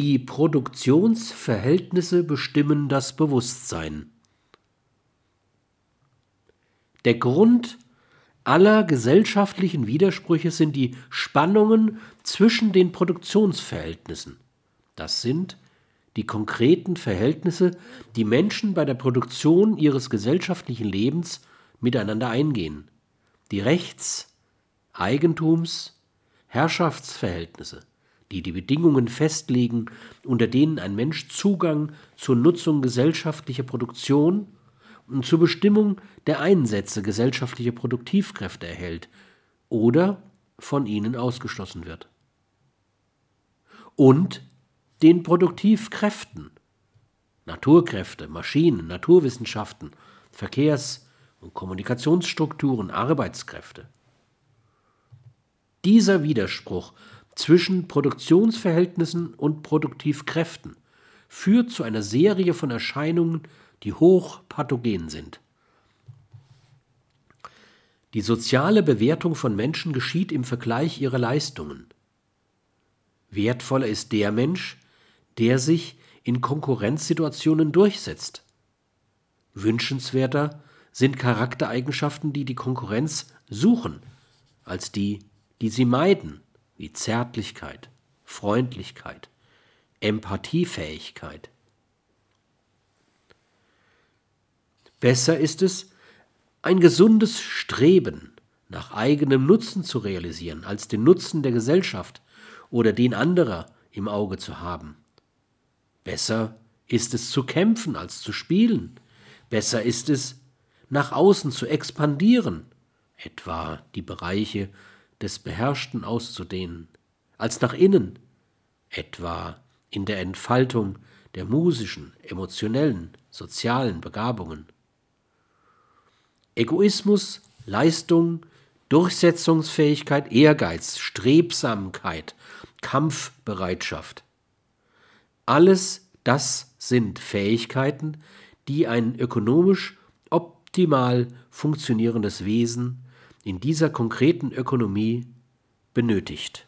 Die Produktionsverhältnisse bestimmen das Bewusstsein. Der Grund aller gesellschaftlichen Widersprüche sind die Spannungen zwischen den Produktionsverhältnissen. Das sind die konkreten Verhältnisse, die Menschen bei der Produktion ihres gesellschaftlichen Lebens miteinander eingehen. Die Rechts-, Eigentums-, Herrschaftsverhältnisse, die die Bedingungen festlegen, unter denen ein Mensch Zugang zur Nutzung gesellschaftlicher Produktion und zur Bestimmung der Einsätze gesellschaftlicher Produktivkräfte erhält oder von ihnen ausgeschlossen wird. Und den Produktivkräften, Naturkräfte, Maschinen, Naturwissenschaften, Verkehrs- und Kommunikationsstrukturen, Arbeitskräfte. Dieser Widerspruch zwischen Produktionsverhältnissen und Produktivkräften führt zu einer Serie von Erscheinungen, die hochpathogen sind. Die soziale Bewertung von Menschen geschieht im Vergleich ihrer Leistungen. Wertvoller ist der Mensch, der sich in Konkurrenzsituationen durchsetzt. Wünschenswerter sind Charaktereigenschaften, die die Konkurrenz suchen, als die, die sie meiden, wie Zärtlichkeit, Freundlichkeit, Empathiefähigkeit. Besser ist es, ein gesundes Streben nach eigenem Nutzen zu realisieren, als den Nutzen der Gesellschaft oder den anderer im Auge zu haben. Besser ist es zu kämpfen als zu spielen. Besser ist es, nach außen zu expandieren, etwa die Bereiche des Beherrschten auszudehnen, als nach innen, etwa in der Entfaltung der musischen, emotionellen, sozialen Begabungen. Egoismus, Leistung, Durchsetzungsfähigkeit, Ehrgeiz, Strebsamkeit, Kampfbereitschaft alles das sind Fähigkeiten, die ein ökonomisch optimal funktionierendes Wesen in dieser konkreten Ökonomie benötigt.